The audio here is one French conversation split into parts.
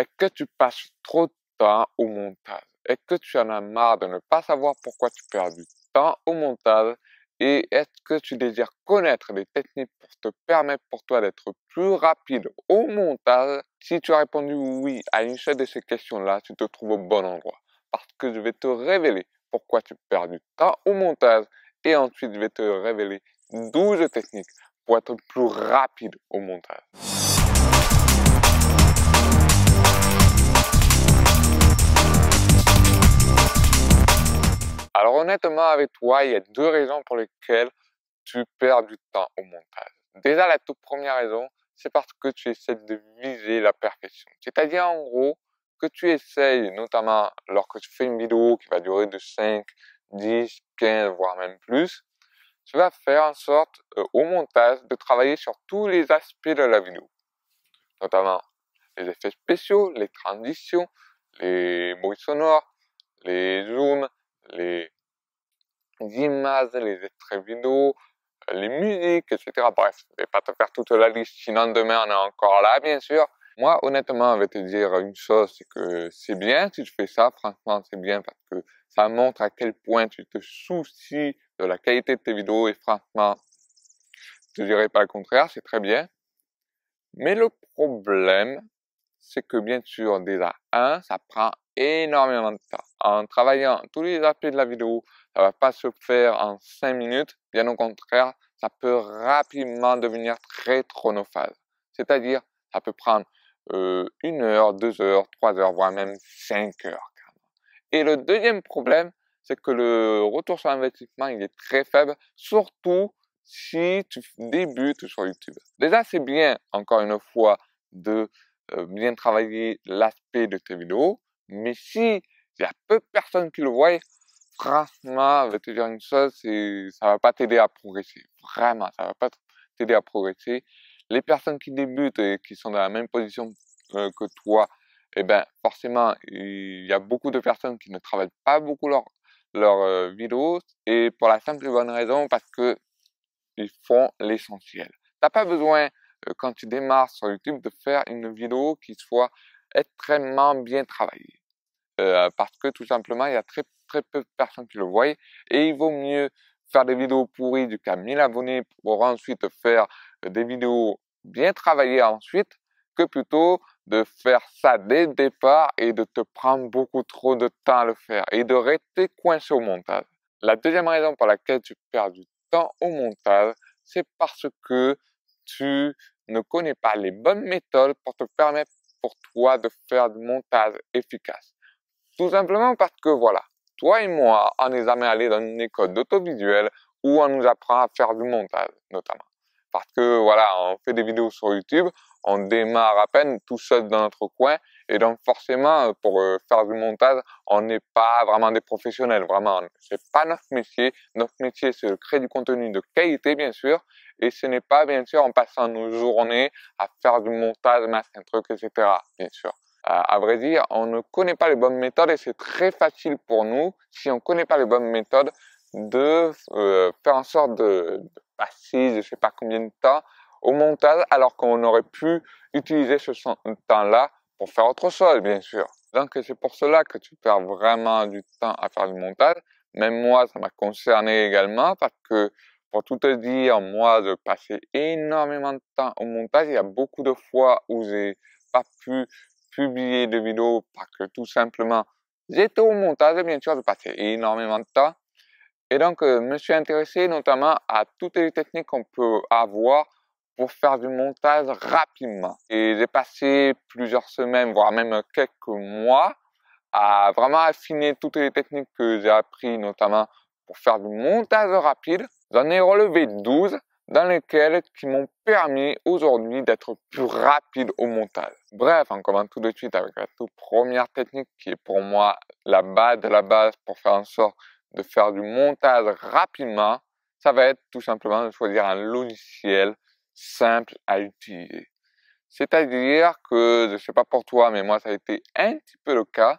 Est-ce que tu passes trop de temps au montage? Est-ce que tu en as marre de ne pas savoir pourquoi tu perds du temps au montage? Et est-ce que tu désires connaître des techniques pour te permettre pour toi d'être plus rapide au montage? Si tu as répondu oui à une seule de ces questions-là, tu te trouves au bon endroit. Parce que je vais te révéler pourquoi tu perds du temps au montage et ensuite je vais te révéler 12 techniques pour être plus rapide au montage. Honnêtement avec toi, il y a deux raisons pour lesquelles tu perds du temps au montage. Déjà la toute première raison, c'est parce que tu essaies de viser la perfection. C'est-à-dire en gros que tu essayes, notamment lorsque tu fais une vidéo qui va durer de 5, 10, 15, voire même plus, tu vas faire en sorte euh, au montage de travailler sur tous les aspects de la vidéo. Notamment les effets spéciaux, les transitions, les bruits sonores, les zooms, les images, les extraits vidéo, les musiques, etc. Bref, je vais pas te faire toute la liste, sinon demain on est encore là, bien sûr. Moi, honnêtement, je vais te dire une chose, c'est que c'est bien si tu fais ça, franchement, c'est bien parce que ça montre à quel point tu te soucies de la qualité de tes vidéos et franchement, je te dirais pas le contraire, c'est très bien. Mais le problème, c'est que bien sûr, déjà, un, ça prend énormément de temps. En travaillant tous les aspects de la vidéo, ça va pas se faire en 5 minutes. Bien au contraire, ça peut rapidement devenir très chronophage. C'est-à-dire, ça peut prendre euh, une heure, deux heures, trois heures, voire même cinq heures. Et le deuxième problème, c'est que le retour sur investissement, il est très faible, surtout si tu débutes sur YouTube. Déjà, c'est bien, encore une fois, de euh, bien travailler l'aspect de tes vidéos, mais si il y a peu de personnes qui le voient, franchement, je vais te dire une chose, ça va pas t'aider à progresser. Vraiment, ça va pas t'aider à progresser. Les personnes qui débutent et qui sont dans la même position euh, que toi, eh ben, forcément, il y a beaucoup de personnes qui ne travaillent pas beaucoup leur, leur euh, vidéos et pour la simple et bonne raison parce que ils font l'essentiel. T'as pas besoin, euh, quand tu démarres sur YouTube, de faire une vidéo qui soit extrêmement bien travaillée. Euh, parce que tout simplement, il y a très, très peu de personnes qui le voient et il vaut mieux faire des vidéos pourries du cas 1000 abonnés pour ensuite faire des vidéos bien travaillées ensuite que plutôt de faire ça dès le départ et de te prendre beaucoup trop de temps à le faire et de rester coincé au montage. La deuxième raison pour laquelle tu perds du temps au montage, c'est parce que tu ne connais pas les bonnes méthodes pour te permettre pour toi de faire du montage efficace. Tout simplement parce que voilà, toi et moi, on n'est jamais allé dans une école d'autovisuel où on nous apprend à faire du montage, notamment. Parce que voilà, on fait des vidéos sur YouTube, on démarre à peine tout seul dans notre coin et donc forcément pour euh, faire du montage on n'est pas vraiment des professionnels vraiment. C'est pas notre métier. Notre métier c'est de créer du contenu de qualité bien sûr et ce n'est pas bien sûr en passant nos journées à faire du montage machin truc etc bien sûr à vrai dire on ne connaît pas les bonnes méthodes et c'est très facile pour nous si on connaît pas les bonnes méthodes de euh, faire en sorte de, de passer je sais pas combien de temps au montage alors qu'on aurait pu utiliser ce temps-là pour faire autre chose, bien sûr. Donc c'est pour cela que tu perds vraiment du temps à faire du montage. Même moi, ça m'a concerné également parce que pour tout te dire, moi, je passais énormément de temps au montage. Il y a beaucoup de fois où j'ai pas pu publier de vidéos parce que tout simplement, j'étais au montage, bien sûr, je passais énormément de temps. Et donc, euh, me suis intéressé notamment à toutes les techniques qu'on peut avoir pour faire du montage rapidement. Et j'ai passé plusieurs semaines, voire même quelques mois, à vraiment affiner toutes les techniques que j'ai appris, notamment pour faire du montage rapide. J'en ai relevé 12 dans lesquels qui m'ont permis aujourd'hui d'être plus rapide au montage. Bref, on commence tout de suite avec la toute première technique qui est pour moi la base de la base pour faire en sorte de faire du montage rapidement. Ça va être tout simplement de choisir un logiciel simple à utiliser. C'est-à-dire que, je ne sais pas pour toi, mais moi ça a été un petit peu le cas,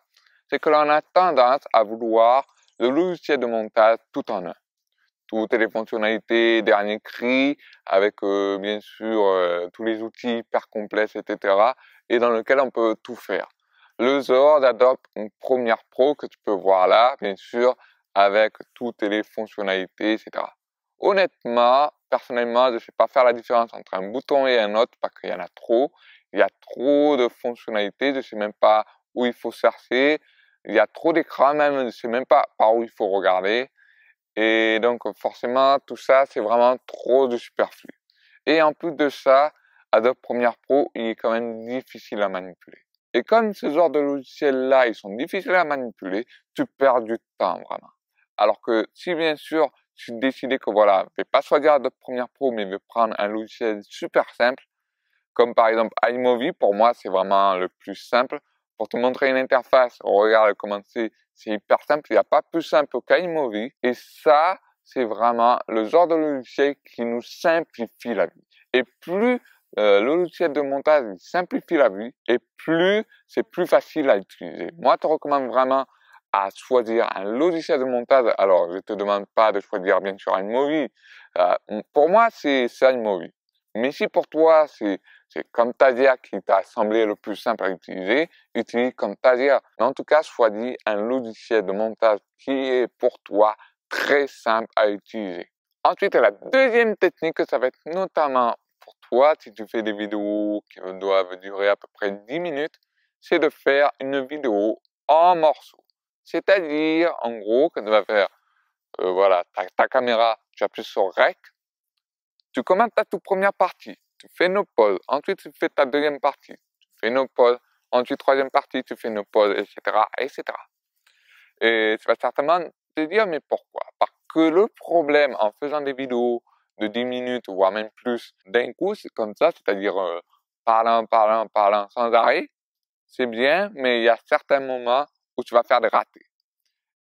c'est que l'on a tendance à vouloir le logiciel de montage tout en un. Toutes les fonctionnalités, dernier cri, avec euh, bien sûr euh, tous les outils hyper complexes, etc. et dans lequel on peut tout faire. Le Zord adopte une première pro que tu peux voir là, bien sûr, avec toutes les fonctionnalités, etc. Honnêtement, personnellement, je ne sais pas faire la différence entre un bouton et un autre parce qu'il y en a trop. Il y a trop de fonctionnalités, je ne sais même pas où il faut chercher. Il y a trop d'écrans même, je ne sais même pas par où il faut regarder. Et donc forcément, tout ça, c'est vraiment trop de superflu. Et en plus de ça, Adobe Premiere Pro, il est quand même difficile à manipuler. Et comme ce genre de logiciels-là, ils sont difficiles à manipuler, tu perds du temps vraiment. Alors que si bien sûr, tu décides que voilà, je vais pas choisir Adobe Premiere Pro, mais je vais prendre un logiciel super simple, comme par exemple iMovie, pour moi, c'est vraiment le plus simple. Pour te montrer une interface, regarde comment c'est, c'est hyper simple. Il n'y a pas plus simple qu'iMovie. Et ça, c'est vraiment le genre de logiciel qui nous simplifie la vie. Et plus euh, le logiciel de montage simplifie la vie, et plus c'est plus facile à utiliser. Moi, je te recommande vraiment à choisir un logiciel de montage. Alors, je te demande pas de choisir bien sûr iMovie. Euh, pour moi, c'est iMovie. Mais si pour toi, c'est c'est Camtasia qui t'a semblé le plus simple à utiliser, utilise Camtasia. Mais en tout cas, choisis un logiciel de montage qui est pour toi très simple à utiliser. Ensuite, la deuxième technique, ça va être notamment pour toi, si tu fais des vidéos qui doivent durer à peu près 10 minutes, c'est de faire une vidéo en morceaux. C'est-à-dire, en gros, que tu vas faire, euh, voilà, ta, ta caméra, tu appuies sur Rec, tu commences ta toute première partie tu fais nos pauses, ensuite tu fais ta deuxième partie, tu fais nos pauses, ensuite troisième partie, tu fais nos pauses, etc., etc. Et tu vas certainement te dire, mais pourquoi? Parce que le problème en faisant des vidéos de 10 minutes, voire même plus, d'un coup, c'est comme ça, c'est-à-dire euh, parlant, parlant, parlant sans arrêt, c'est bien, mais il y a certains moments où tu vas faire des ratés.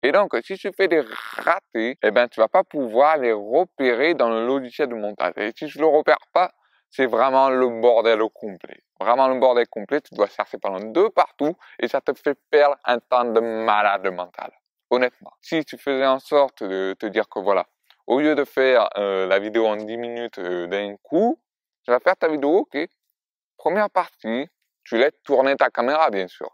Et donc, si tu fais des ratés, eh ben, tu vas pas pouvoir les repérer dans le logiciel de montage. Et si tu le repères pas, c'est vraiment le bordel au complet. Vraiment le bordel complet, tu dois chercher pendant deux partout et ça te fait perdre un temps de malade mental. Honnêtement, si tu faisais en sorte de te dire que voilà, au lieu de faire euh, la vidéo en 10 minutes euh, d'un coup, tu vas faire ta vidéo, ok, première partie, tu laisses tourner ta caméra bien sûr.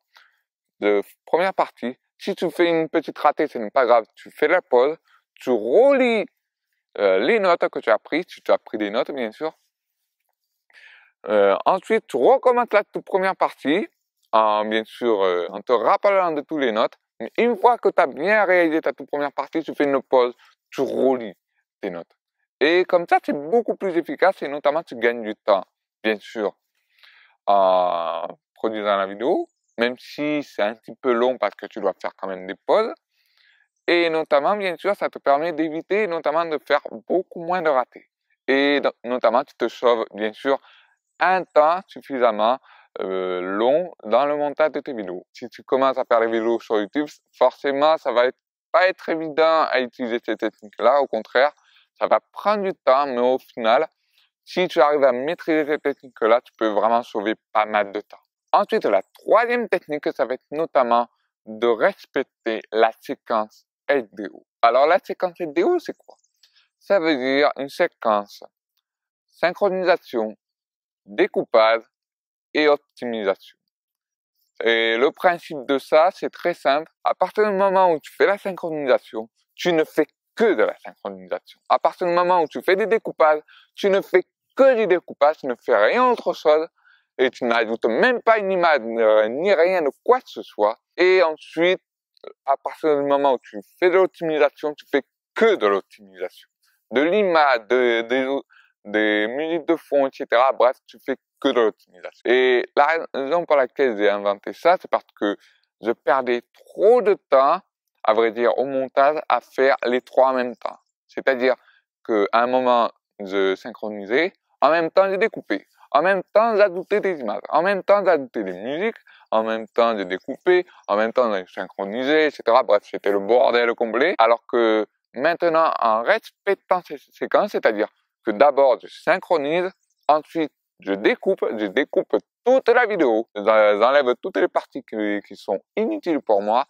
De première partie, si tu fais une petite ratée, ce n'est pas grave, tu fais la pause, tu relis euh, les notes que tu as prises, tu as pris des notes bien sûr, euh, ensuite, tu recommences la toute première partie, en, bien sûr, euh, en te rappelant de toutes les notes. Une fois que tu as bien réalisé ta toute première partie, tu fais une pause, tu relis tes notes. Et comme ça, c'est beaucoup plus efficace et notamment, tu gagnes du temps, bien sûr, en produisant la vidéo, même si c'est un petit peu long parce que tu dois faire quand même des pauses. Et notamment, bien sûr, ça te permet d'éviter notamment de faire beaucoup moins de ratés. Et notamment, tu te sauves, bien sûr, un temps suffisamment euh, long dans le montage de tes vidéos. Si tu commences à faire des vidéos sur YouTube, forcément, ça va être, pas être évident à utiliser ces techniques-là. Au contraire, ça va prendre du temps, mais au final, si tu arrives à maîtriser ces techniques-là, tu peux vraiment sauver pas mal de temps. Ensuite, la troisième technique, ça va être notamment de respecter la séquence LDO. Alors, la séquence LDO, c'est quoi? Ça veut dire une séquence synchronisation, découpage et optimisation. Et le principe de ça, c'est très simple. À partir du moment où tu fais la synchronisation, tu ne fais que de la synchronisation. À partir du moment où tu fais des découpages, tu ne fais que du découpage, tu ne fais rien autre chose et tu n'ajoutes même pas une image euh, ni rien de quoi que ce soit. Et ensuite, à partir du moment où tu fais de l'optimisation, tu fais que de l'optimisation. De l'image, de, de, des musiques de fond, etc. Bref, tu fais que de l'optimisation. Et la raison pour laquelle j'ai inventé ça, c'est parce que je perdais trop de temps, à vrai dire, au montage, à faire les trois en même temps. C'est-à-dire qu'à un moment, je synchronisais, en même temps, j'ai découpé. En même temps, j'ajoutais des images. En même temps, j'ajoutais des musiques. En même temps, j'ai découpé. En même temps, j'ai synchronisé, etc. Bref, c'était le bordel complet. Alors que maintenant, en respectant ces séquences, c'est-à-dire que d'abord je synchronise, ensuite je découpe, je découpe toute la vidéo, j'enlève toutes les parties qui, sont inutiles pour moi,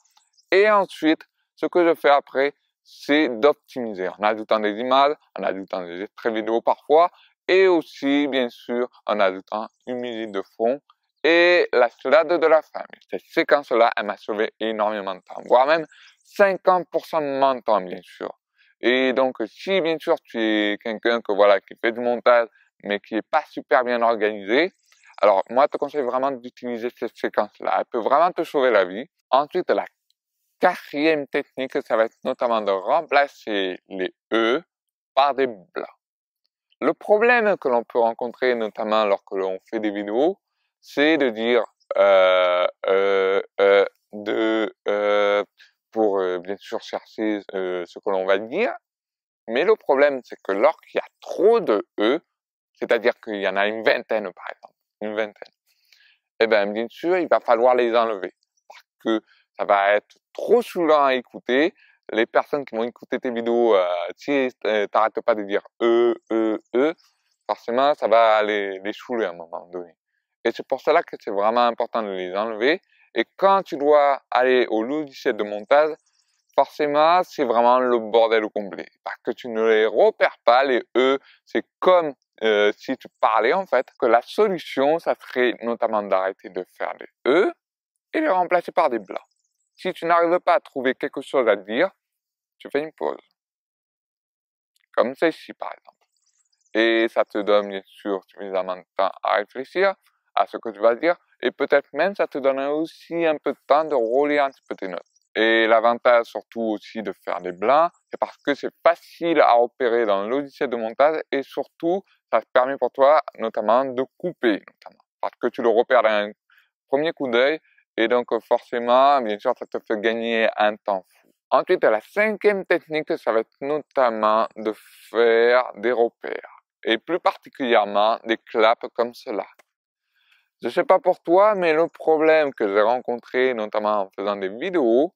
et ensuite ce que je fais après, c'est d'optimiser en ajoutant des images, en ajoutant des extraits vidéo parfois, et aussi bien sûr en ajoutant une musique de fond et la slide de la fin. Cette séquence-là, elle m'a sauvé énormément de temps, voire même 50% de mon temps, bien sûr. Et donc, si bien sûr tu es quelqu'un que voilà qui fait du montage, mais qui est pas super bien organisé, alors moi, je te conseille vraiment d'utiliser cette séquence-là. Elle peut vraiment te sauver la vie. Ensuite, la quatrième technique, ça va être notamment de remplacer les E par des blancs. Le problème que l'on peut rencontrer, notamment lorsque l'on fait des vidéos, c'est de dire euh, euh, euh, de euh, bien sûr chercher ce que l'on va dire. Mais le problème, c'est que lorsqu'il y a trop de E, c'est-à-dire qu'il y en a une vingtaine par exemple, une vingtaine, eh bien bien sûr, il va falloir les enlever parce que ça va être trop saoulant à écouter. Les personnes qui vont écouter tes vidéos, euh, si t'arrêtes pas de dire E, E, E, forcément, ça va les, les saouler à un moment donné. Et c'est pour cela que c'est vraiment important de les enlever. Et quand tu dois aller au logiciel de montage, forcément, c'est vraiment le bordel au complet. Parce que tu ne les repères pas, les E. C'est comme euh, si tu parlais, en fait, que la solution, ça serait notamment d'arrêter de faire des E et les remplacer par des blancs. Si tu n'arrives pas à trouver quelque chose à dire, tu fais une pause. Comme celle-ci, par exemple. Et ça te donne, bien sûr, suffisamment de temps à réfléchir à ce que tu vas dire. Et peut-être même, ça te donne aussi un peu de temps de relire un petit peu tes notes. Et l'avantage surtout aussi de faire des blancs, c'est parce que c'est facile à opérer dans logiciel de montage et surtout, ça te permet pour toi notamment de couper, notamment. Parce que tu le repères d'un premier coup d'œil et donc forcément, bien sûr, ça te fait gagner un temps fou. Ensuite, la cinquième technique, ça va être notamment de faire des repères et plus particulièrement des claps comme cela. Je sais pas pour toi, mais le problème que j'ai rencontré, notamment en faisant des vidéos,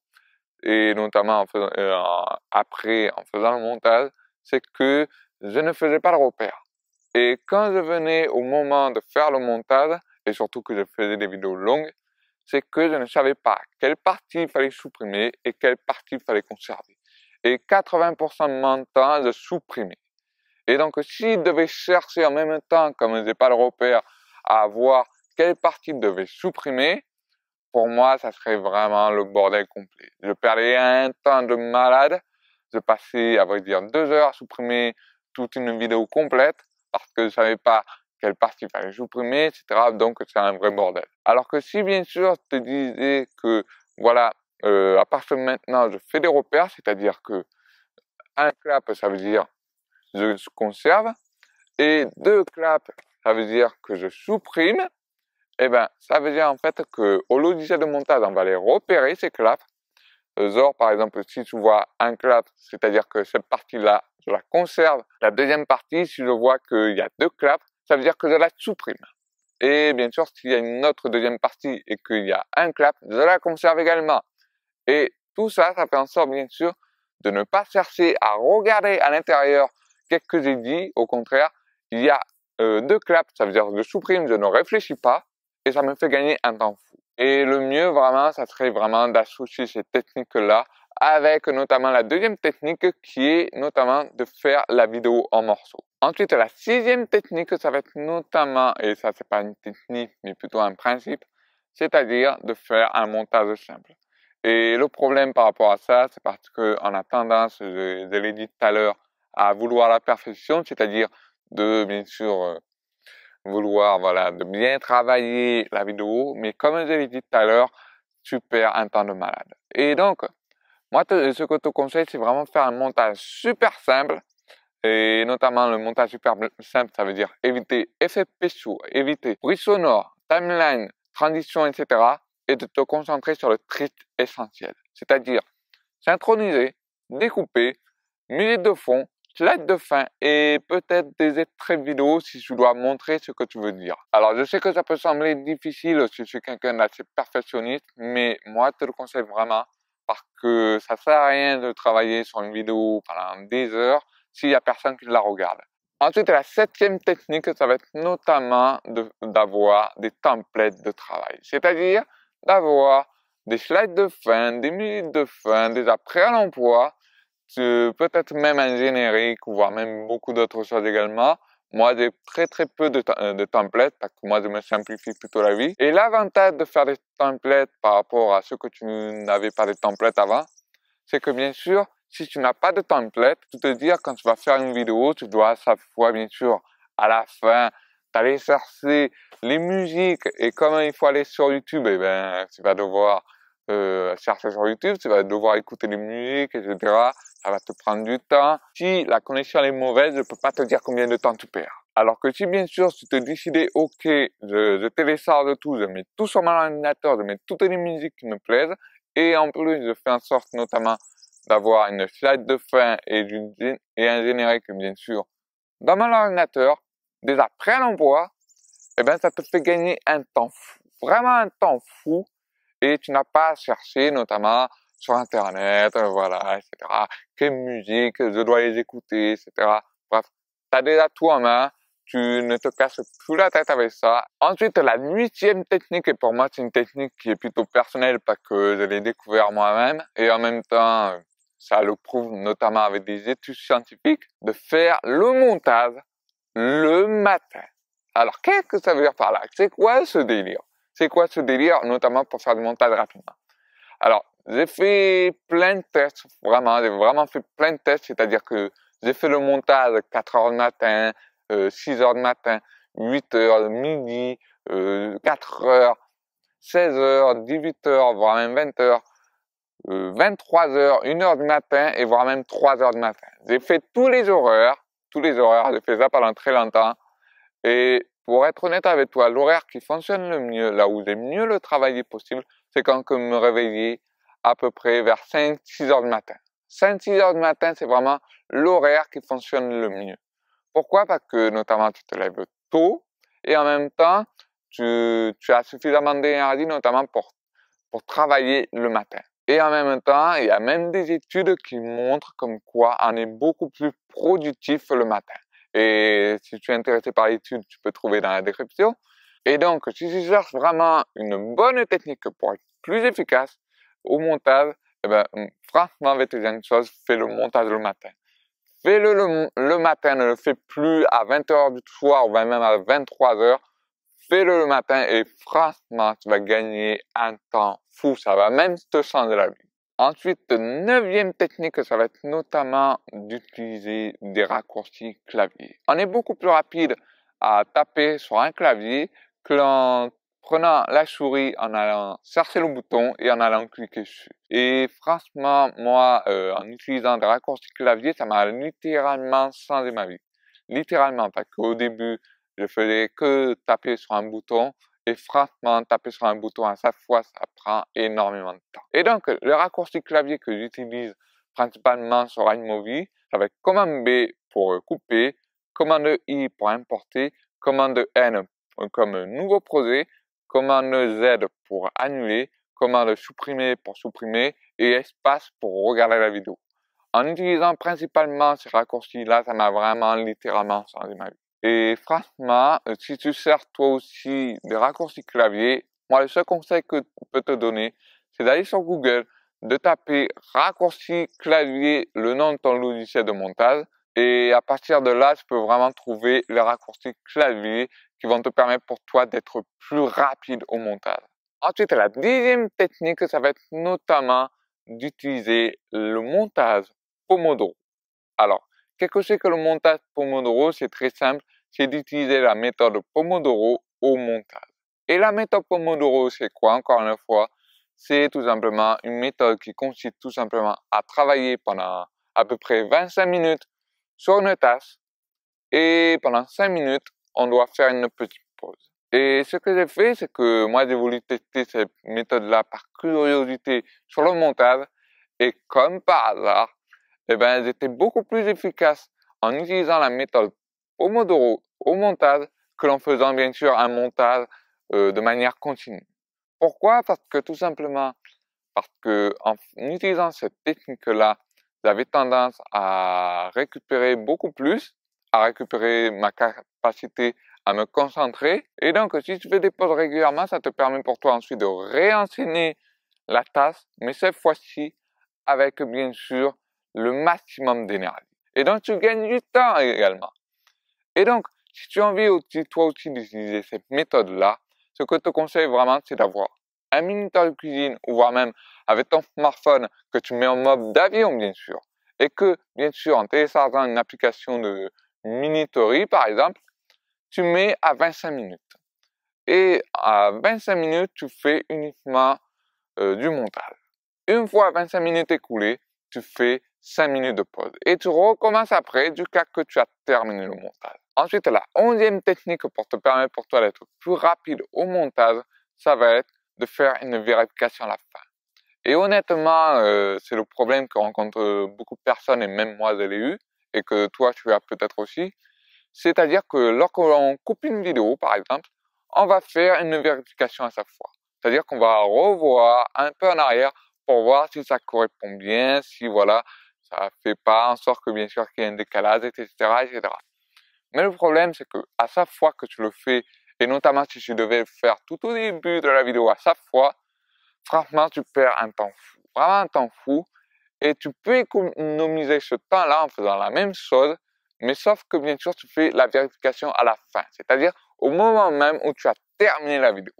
et notamment euh, après, en faisant le montage, c'est que je ne faisais pas le repère. Et quand je venais au moment de faire le montage, et surtout que je faisais des vidéos longues, c'est que je ne savais pas quelle partie il fallait supprimer et quelle partie il fallait conserver. Et 80% de mon temps, je supprimais. Et donc, si je devais chercher en même temps, comme je n'ai pas le repère, à voir quelle partie devait supprimer, pour moi, ça serait vraiment le bordel complet. Je perdais un temps de malade. Je passais, à vrai dire, deux heures à supprimer toute une vidéo complète parce que je savais pas quelle partie fallait supprimer, etc. Donc, c'est un vrai bordel. Alors que si, bien sûr, je te disais que, voilà, euh, à partir de maintenant, je fais des repères, c'est-à-dire que un clap, ça veut dire je conserve, et deux claps, ça veut dire que je supprime, eh ben, ça veut dire en fait que au logiciel de montage, on va les repérer ces claps. Genre, par exemple, si tu vois un clap, c'est-à-dire que cette partie-là, je la conserve. La deuxième partie, si je vois qu'il y a deux claps, ça veut dire que je la supprime. Et bien sûr, s'il y a une autre deuxième partie et qu'il y a un clap, je la conserve également. Et tout ça, ça fait en sorte, bien sûr, de ne pas chercher à regarder à l'intérieur qu'est-ce que j'ai dit. Au contraire, il y a euh, deux claps, ça veut dire que je supprime, je ne réfléchis pas et ça me fait gagner un temps fou. Et le mieux vraiment, ça serait vraiment d'associer ces techniques-là avec notamment la deuxième technique qui est notamment de faire la vidéo en morceaux. Ensuite, la sixième technique, ça va être notamment, et ça c'est pas une technique, mais plutôt un principe, c'est-à-dire de faire un montage simple. Et le problème par rapport à ça, c'est parce qu'on a tendance, je, je l'ai dit tout à l'heure, à vouloir la perfection, c'est-à-dire de, bien sûr, euh, vouloir voilà de bien travailler la vidéo, mais comme je l'ai dit tout à l'heure, tu perds un temps de malade. Et donc, moi, ce que je te conseille, c'est vraiment de faire un montage super simple, et notamment le montage super simple, ça veut dire éviter effets spéciaux, éviter bruit sonore, timeline, transition, etc. et de te concentrer sur le trick essentiel, c'est-à-dire synchroniser, découper, musique de fond, slide de fin et peut-être des extraits vidéo si tu dois montrer ce que tu veux dire. Alors je sais que ça peut sembler difficile si tu es quelqu'un d'assez perfectionniste, mais moi je te le conseille vraiment parce que ça sert à rien de travailler sur une vidéo pendant des heures s'il y a personne qui la regarde. Ensuite, la septième technique, ça va être notamment d'avoir des templates de travail. C'est-à-dire d'avoir des slides de fin, des minutes de fin, des après à l'emploi, peut-être même un générique, voire même beaucoup d'autres choses également, Moi, j'ai très très peu de, euh, de templates parce que moi, je me simplifie plutôt la vie. Et l'avantage de faire des templates par rapport à ceux que tu n'avais pas de templates avant, c'est que bien sûr, si tu n'as pas de template, tu te dis quand tu vas faire une vidéo, tu dois à fois, bien sûr, à la fin, t'aller chercher les musiques. Et comme il faut aller sur YouTube, eh ben, tu vas devoir euh, chercher sur YouTube, tu vas devoir écouter les musiques, etc. Ça va te prendre du temps. Si la connexion est mauvaise, je peux pas te dire combien de temps tu perds. Alors que si bien sûr tu te décides, ok, je, je télécharge tout, je mets tout sur mon ordinateur, je mets toutes les musiques qui me plaisent, et en plus je fais en sorte notamment d'avoir une slide de fin et, et un générique bien sûr dans mon ordinateur, déjà à l'emploi, eh ben ça te fait gagner un temps fou, vraiment un temps fou, et tu n'as pas à chercher notamment sur internet, euh, voilà, etc. Quelle musique je dois les écouter, etc. Bref, tu as déjà tout en main, tu ne te casses plus la tête avec ça. Ensuite, la huitième technique, et pour moi c'est une technique qui est plutôt personnelle parce que je l'ai découvert moi-même, et en même temps, ça le prouve notamment avec des études scientifiques, de faire le montage le matin. Alors, qu'est-ce que ça veut dire par là? C'est quoi ce délire? C'est quoi ce délire, notamment pour faire du montage rapidement? Alors, j'ai fait plein de tests, vraiment, j'ai vraiment fait plein de tests, c'est-à-dire que j'ai fait le montage 4 heures du matin, 6 euh, heures du matin, 8 heures, midi, 4 euh, heures, 16 heures, 18 heures, voire même 20 heures, 23 euh, heures, 1 heure du matin et voire même 3 heures du matin. J'ai fait tous les horaires, tous les horaires, j'ai fait ça pendant très longtemps. Et pour être honnête avec toi, l'horaire qui fonctionne le mieux, là où j'ai mieux le travailler possible, c'est quand je me réveiller à peu près vers 5-6 heures du matin. 5-6 heures du matin, c'est vraiment l'horaire qui fonctionne le mieux. Pourquoi? Parce que notamment tu te lèves tôt et en même temps, tu, tu as suffisamment d'énergie notamment pour, pour travailler le matin. Et en même temps, il y a même des études qui montrent comme quoi on est beaucoup plus productif le matin. Et si tu es intéressé par l'étude, tu peux trouver dans la description. Et donc, si tu cherches vraiment une bonne technique pour être plus efficace au montage, eh ben, franchement, je vais te dire une chose, fais le montage le matin. Fais-le le, le, matin, ne le fais plus à 20h du soir ou même à 23h fais-le le matin et franchement, tu vas gagner un temps fou. Ça va même te changer la vie. Ensuite, neuvième technique, ça va être notamment d'utiliser des raccourcis clavier. On est beaucoup plus rapide à taper sur un clavier que en prenant la souris, en allant chercher le bouton et en allant cliquer dessus. Et franchement, moi, euh, en utilisant des raccourcis clavier, ça m'a littéralement changé ma vie. Littéralement, parce qu'au début, je faisais que taper sur un bouton et franchement, taper sur un bouton à chaque fois, ça prend énormément de temps. Et donc, le raccourci clavier que j'utilise principalement sur iMovie, ça va commande B pour couper, commande I pour importer, commande N comme nouveau projet, commande Z pour annuler, commande supprimer pour supprimer et espace pour regarder la vidéo. En utilisant principalement ces raccourcis-là, ça m'a vraiment littéralement changé ma vie. Et franchement, euh, si tu sers toi aussi des raccourcis clavier, moi le seul conseil que je peux te donner, c'est d'aller sur Google, de taper raccourci clavier, le nom de ton logiciel de montage, et à partir de là, tu peux vraiment trouver les raccourcis clavier qui vont te permettre pour toi d'être plus rapide au montage. Ensuite, la deuxième technique, ça va être notamment d'utiliser le montage Pomodoro. Alors, Qu'est-ce que c'est que le montage Pomodoro C'est très simple, c'est d'utiliser la méthode Pomodoro au montage. Et la méthode Pomodoro, c'est quoi Encore une fois, c'est tout simplement une méthode qui consiste tout simplement à travailler pendant à peu près 25 minutes sur une tâche et pendant 5 minutes, on doit faire une petite pause. Et ce que j'ai fait, c'est que moi, j'ai voulu tester cette méthode-là par curiosité sur le montage et comme par hasard, eh ben, elles étaient beaucoup plus efficaces en utilisant la méthode Pomodoro au montage que l'en faisant bien sûr un montage euh, de manière continue. Pourquoi? Parce que tout simplement, parce que en utilisant cette technique-là, j'avais tendance à récupérer beaucoup plus, à récupérer ma capacité à me concentrer. Et donc, si tu fais des pauses régulièrement, ça te permet pour toi ensuite de réenseigner la tâche, mais cette fois-ci avec bien sûr le maximum d'énergie. Et donc, tu gagnes du temps également. Et donc, Si tu as envie toi aussi d'utiliser cette méthode-là, ce que je te conseille vraiment, c'est d'avoir un minuteur de cuisine, ou voire même avec ton smartphone que tu mets en mode d'avion, bien sûr, et que, bien sûr, en téléchargeant une application de minuterie, par exemple, tu mets à 25 minutes. Et à 25 minutes, tu fais uniquement euh, du montage. Une fois 25 minutes écoulées, tu fais 5 minutes de pause. Et tu recommences après du cas que tu as terminé le montage. Ensuite, la onzième technique pour te permettre pour toi d'être plus rapide au montage, ça va être de faire une vérification à la fin. Et honnêtement, euh, c'est le problème que rencontrent beaucoup de personnes, et même moi je l'ai eu, et que toi tu as peut-être aussi. C'est-à-dire que lorsqu'on coupe une vidéo, par exemple, on va faire une vérification à chaque fois. C'est-à-dire qu'on va revoir un peu en arrière pour voir si ça correspond bien, si voilà, ça fait pas en sorte que bien sûr qu'il y ait un décalage, etc., etc. Mais le problème, c'est que à chaque fois que tu le fais, et notamment si tu devais le faire tout au début de la vidéo à chaque fois, franchement, tu perds un temps fou, vraiment un temps fou, et tu peux économiser ce temps-là en faisant la même chose, mais sauf que bien sûr, tu fais la vérification à la fin, c'est-à-dire au moment même où tu as terminé la vidéo.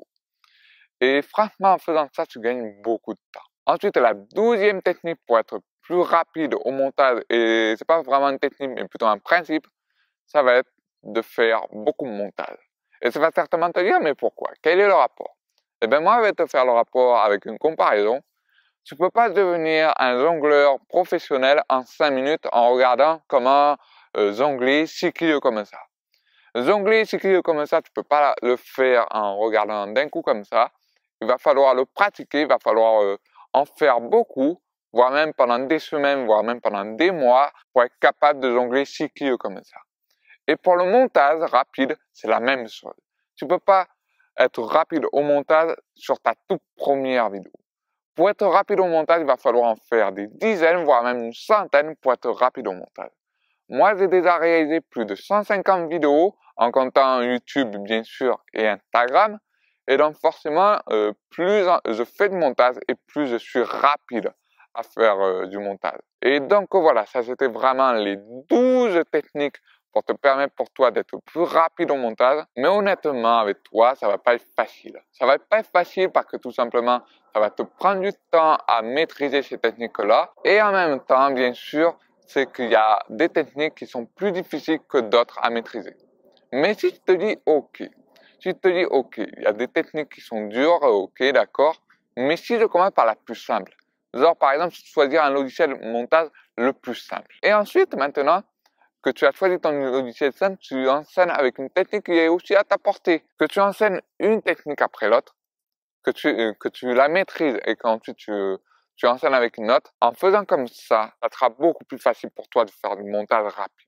Et franchement, en faisant ça, tu gagnes beaucoup de temps. Ensuite, la douzième technique pour être plus rapide au montage, et c'est pas vraiment une technique, mais plutôt un principe, ça va être de faire beaucoup de montage. Et ça va certainement te dire, mais pourquoi? Quel est le rapport? Eh bien, moi, je vais te faire le rapport avec une comparaison. Tu peux pas devenir un jongleur professionnel en 5 minutes en regardant comment euh, jongler cycler comme ça. Jongler cycler comme ça, tu peux pas le faire en regardant d'un coup comme ça. Il va falloir le pratiquer, il va falloir euh, en faire beaucoup, voire même pendant des semaines, voire même pendant des mois, pour être capable de jongler cycler comme ça. Et pour le montage rapide, c'est la même chose. Tu peux pas être rapide au montage sur ta toute première vidéo. Pour être rapide au montage, il va falloir en faire des dizaines, voire même une centaine pour être rapide au montage. Moi, j'ai déjà réalisé plus de 150 vidéos en comptant YouTube, bien sûr, et Instagram. Et donc, forcément, euh, plus je fais de montage et plus je suis rapide à faire euh, du montage. Et donc, voilà, ça c'était vraiment les 12 techniques pour te permettre pour toi d'être plus rapide au montage. Mais honnêtement, avec toi, ça va pas être facile. Ça va pas être facile parce que tout simplement, ça va te prendre du temps à maîtriser ces techniques-là. Et en même temps, bien sûr, c'est qu'il y a des techniques qui sont plus difficiles que d'autres à maîtriser. Mais si tu te dis, OK, si tu te dis, OK, il y a des techniques qui sont dures, OK, d'accord, mais si je commence par la plus simple, genre par exemple, choisir un logiciel montage le plus simple. Et ensuite, maintenant, que tu as choisi ton logiciel simple, tu enseignes avec une technique qui est aussi à ta portée. Que tu enseignes une technique après l'autre, que tu, euh, que tu la maîtrises et qu'ensuite tu, tu enseignes avec une autre. En faisant comme ça, ça sera beaucoup plus facile pour toi de faire du montage rapide.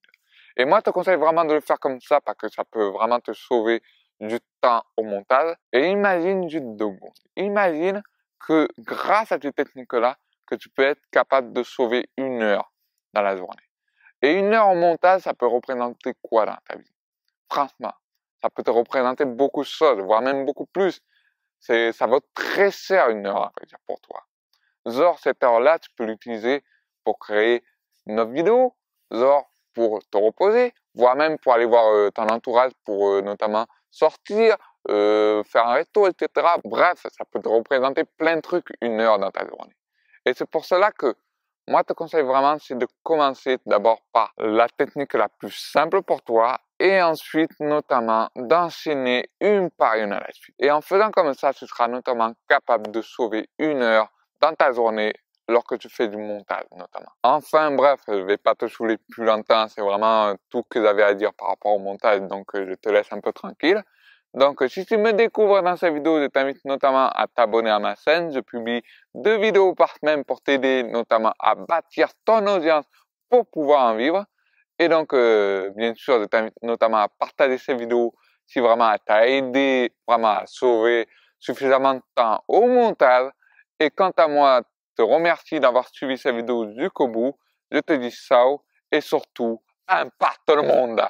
Et moi, je te conseille vraiment de le faire comme ça parce que ça peut vraiment te sauver du temps au montage. Et imagine juste deux secondes. Imagine que grâce à ces techniques-là, que tu peux être capable de sauver une heure dans la journée. Et une heure en montage, ça peut représenter quoi dans ta vie? Franchement, ça peut te représenter beaucoup de choses, voire même beaucoup plus. C'est, ça vaut très cher une heure, à pour toi. Genre, cette heure-là, tu peux l'utiliser pour créer une autre vidéo, genre pour te reposer, voire même pour aller voir euh, ton entourage pour euh, notamment sortir, euh, faire un resto, etc. Bref, ça peut te représenter plein de trucs une heure dans ta journée. Et c'est pour cela que moi, te conseille vraiment, c'est de commencer d'abord par la technique la plus simple pour toi et ensuite, notamment, d'enchaîner une par une à la suite. Et en faisant comme ça, tu seras notamment capable de sauver une heure dans ta journée lorsque tu fais du montage, notamment. Enfin, bref, je vais pas te saouler plus longtemps. C'est vraiment tout ce que j'avais à dire par rapport au montage, donc je te laisse un peu tranquille. Donc, si tu me découvres dans cette vidéo, je t'invite notamment à t'abonner à ma chaîne. Je publie deux vidéos par semaine pour t'aider notamment à bâtir ton audience pour pouvoir en vivre. Et donc, euh, bien sûr, je t'invite notamment à partager ces vidéos si vraiment elle t'a aidé vraiment à sauver suffisamment de temps au montage. Et quant à moi, je te remercie d'avoir suivi cette vidéo jusqu'au bout. Je te dis ciao et surtout, imparte le monde.